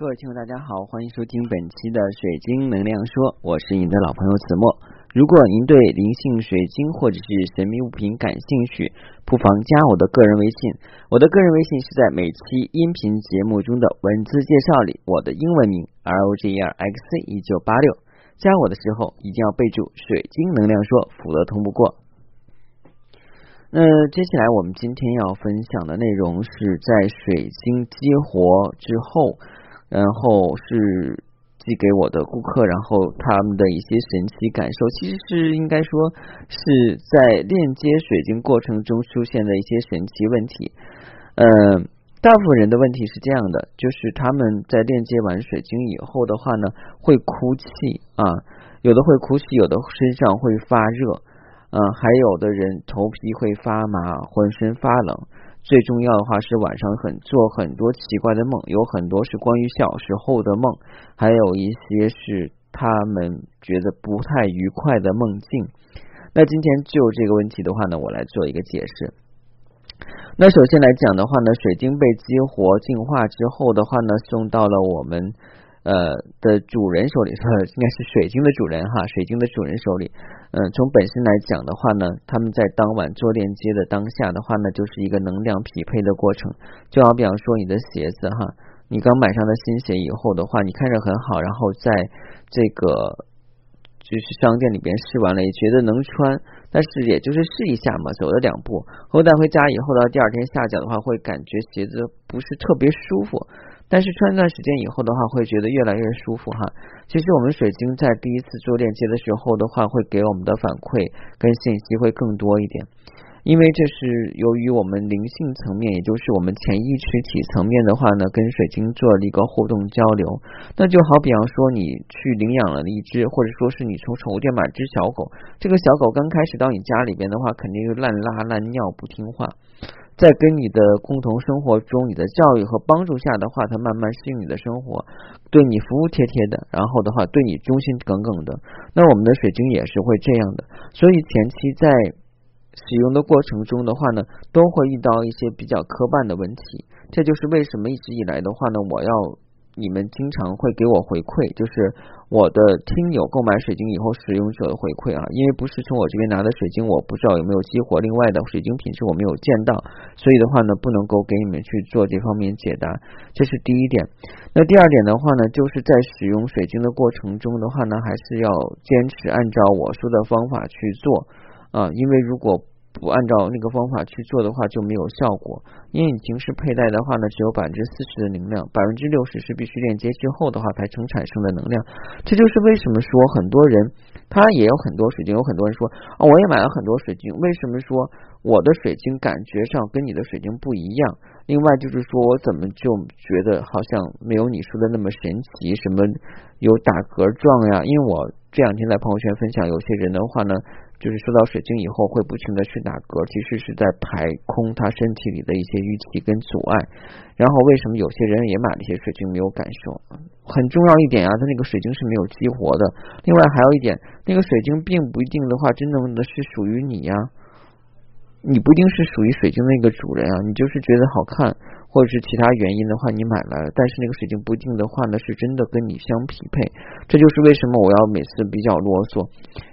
各位听众，大家好，欢迎收听本期的水晶能量说，我是你的老朋友子墨。如果您对灵性水晶或者是神秘物品感兴趣，不妨加我的个人微信。我的个人微信是在每期音频节目中的文字介绍里，我的英文名 R O G E R X C 一九八六。加我的时候一定要备注“水晶能量说”，否则通不过。那接下来我们今天要分享的内容是在水晶激活之后。然后是寄给我的顾客，然后他们的一些神奇感受，其实是应该说是在链接水晶过程中出现的一些神奇问题。嗯，大部分人的问题是这样的，就是他们在链接完水晶以后的话呢，会哭泣啊，有的会哭泣，有的身上会发热，嗯，还有的人头皮会发麻，浑身发冷。最重要的话是晚上很做很多奇怪的梦，有很多是关于小时候的梦，还有一些是他们觉得不太愉快的梦境。那今天就这个问题的话呢，我来做一个解释。那首先来讲的话呢，水晶被激活净化之后的话呢，送到了我们。呃的主人手里，说 应该是水晶的主人哈，水晶的主人手里。嗯，从本身来讲的话呢，他们在当晚做链接的当下的话呢，就是一个能量匹配的过程。就好比方说你的鞋子哈，你刚买上的新鞋以后的话，你看着很好，然后在这个就是商店里边试完了，也觉得能穿，但是也就是试一下嘛，走了两步，后带回家以后到第二天下脚的话，会感觉鞋子不是特别舒服。但是穿一段时间以后的话，会觉得越来越舒服哈。其实我们水晶在第一次做链接的时候的话，会给我们的反馈跟信息会更多一点，因为这是由于我们灵性层面，也就是我们潜意识体层面的话呢，跟水晶做了一个互动交流。那就好比方说，你去领养了一只，或者说是你从宠物店买只小狗，这个小狗刚开始到你家里边的话，肯定是烂拉烂尿不听话。在跟你的共同生活中，你的教育和帮助下的话，他慢慢适应你的生活，对你服服帖帖的，然后的话对你忠心耿耿的。那我们的水晶也是会这样的，所以前期在使用的过程中的话呢，都会遇到一些比较磕绊的问题。这就是为什么一直以来的话呢，我要。你们经常会给我回馈，就是我的听友购买水晶以后使用者的回馈啊，因为不是从我这边拿的水晶，我不知道有没有激活。另外的水晶品质我没有见到，所以的话呢，不能够给你们去做这方面解答，这是第一点。那第二点的话呢，就是在使用水晶的过程中的话呢，还是要坚持按照我说的方法去做啊，因为如果。不按照那个方法去做的话就没有效果，因为你平时佩戴的话呢，只有百分之四十的能量，百分之六十是必须链接之后的话才成产生的能量。这就是为什么说很多人他也有很多水晶，有很多人说啊，我也买了很多水晶，为什么说我的水晶感觉上跟你的水晶不一样？另外就是说我怎么就觉得好像没有你说的那么神奇，什么有打嗝状呀？因为我这两天在朋友圈分享，有些人的话呢。就是收到水晶以后会不停的去打嗝，其实是在排空他身体里的一些淤气跟阻碍。然后为什么有些人也买了一些水晶没有感受？很重要一点啊，他那个水晶是没有激活的。另外还有一点，那个水晶并不一定的话，真正的是属于你呀。你不一定是属于水晶那个主人啊，你就是觉得好看，或者是其他原因的话你买来了，但是那个水晶不一定的话呢，是真的跟你相匹配。这就是为什么我要每次比较啰嗦。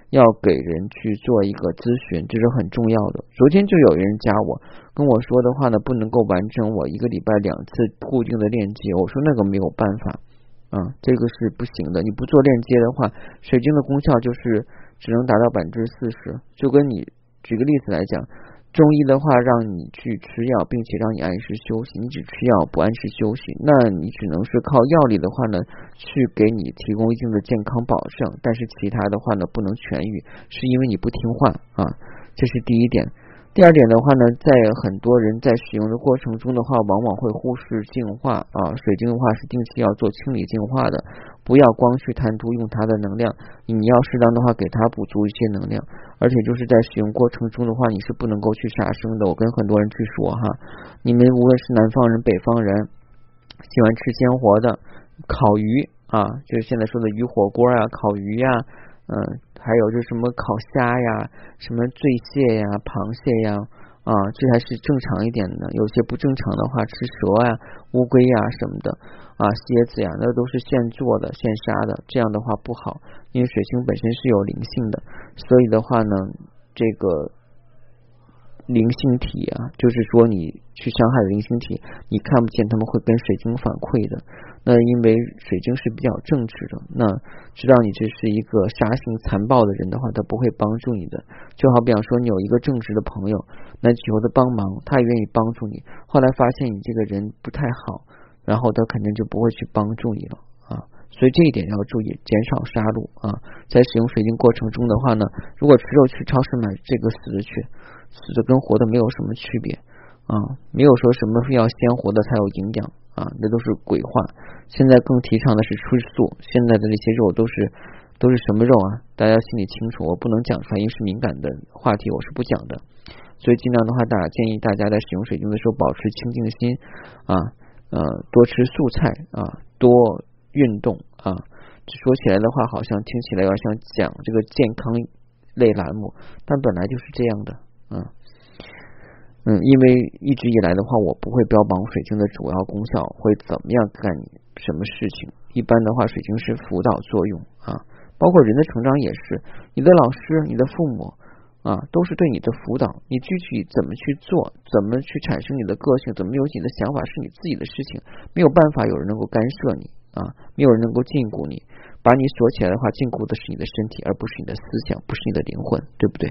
要给人去做一个咨询，这是很重要的。昨天就有人加我，跟我说的话呢，不能够完成我一个礼拜两次固定的链接。我说那个没有办法，啊，这个是不行的。你不做链接的话，水晶的功效就是只能达到百分之四十。就跟你举个例子来讲。中医的话，让你去吃药，并且让你按时休息。你只吃药不按时休息，那你只能是靠药力的话呢，去给你提供一定的健康保证。但是其他的话呢，不能痊愈，是因为你不听话啊。这是第一点。第二点的话呢，在很多人在使用的过程中的话，往往会忽视净化啊。水晶的话是定期要做清理净化的，不要光去贪图用它的能量，你要适当的话给它补足一些能量。而且就是在使用过程中的话，你是不能够去杀生的。我跟很多人去说哈，你们无论是南方人、北方人，喜欢吃鲜活的烤鱼啊，就是现在说的鱼火锅啊、烤鱼呀，嗯。还有就是什么烤虾呀，什么醉蟹呀、螃蟹呀，啊，这还是正常一点的。有些不正常的话，吃蛇啊、乌龟呀什么的啊，蝎子呀，那都是现做的、现杀的，这样的话不好。因为水星本身是有灵性的，所以的话呢，这个。灵性体啊，就是说你去伤害灵性体，你看不见他们会跟水晶反馈的。那因为水晶是比较正直的，那知道你这是一个杀性残暴的人的话，他不会帮助你的。就好比方说，你有一个正直的朋友，那求他帮忙，他也愿意帮助你。后来发现你这个人不太好，然后他肯定就不会去帮助你了啊。所以这一点要注意，减少杀戮啊。在使用水晶过程中的话呢，如果吃肉去超市买这个死去。死的跟活的没有什么区别啊，没有说什么非要鲜活的才有营养啊，那都是鬼话。现在更提倡的是吃素，现在的那些肉都是都是什么肉啊？大家心里清楚，我不能讲出来，因为是敏感的话题，我是不讲的。所以尽量的话，大家建议大家在使用水晶的时候保持清净心啊，呃，多吃素菜啊，多运动啊。说起来的话，好像听起来有点像讲这个健康类栏目，但本来就是这样的。嗯嗯，因为一直以来的话，我不会标榜水晶的主要功效会怎么样干什么事情。一般的话，水晶是辅导作用啊，包括人的成长也是。你的老师、你的父母啊，都是对你的辅导。你具体怎么去做，怎么去产生你的个性，怎么有你的想法，是你自己的事情，没有办法有人能够干涉你啊，没有人能够禁锢你。把你锁起来的话，禁锢的是你的身体，而不是你的思想，不是你的灵魂，对不对？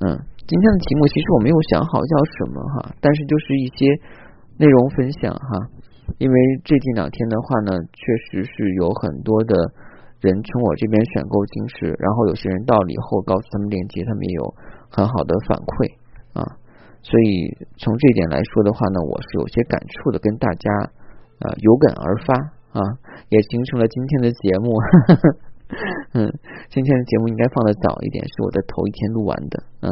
嗯，今天的题目其实我没有想好叫什么哈，但是就是一些内容分享哈。因为最近两天的话呢，确实是有很多的人从我这边选购晶石，然后有些人到了以后告诉他们链接，他们也有很好的反馈啊。所以从这点来说的话呢，我是有些感触的，跟大家啊有感而发啊，也形成了今天的节目。嗯，今天的节目应该放的早一点，是我的头一天录完的。嗯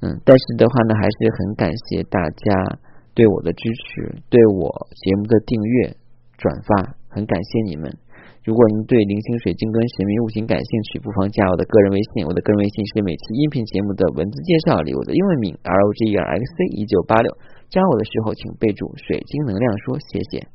嗯，但是的话呢，还是很感谢大家对我的支持，对我节目的订阅、转发，很感谢你们。如果您对零星水晶跟神秘物品感兴趣，不妨加我的个人微信，我的个人微信是每期音频节目的文字介绍里我的英文名 R O G E R X C 一九八六。加我的时候请备注“水晶能量说”，谢谢。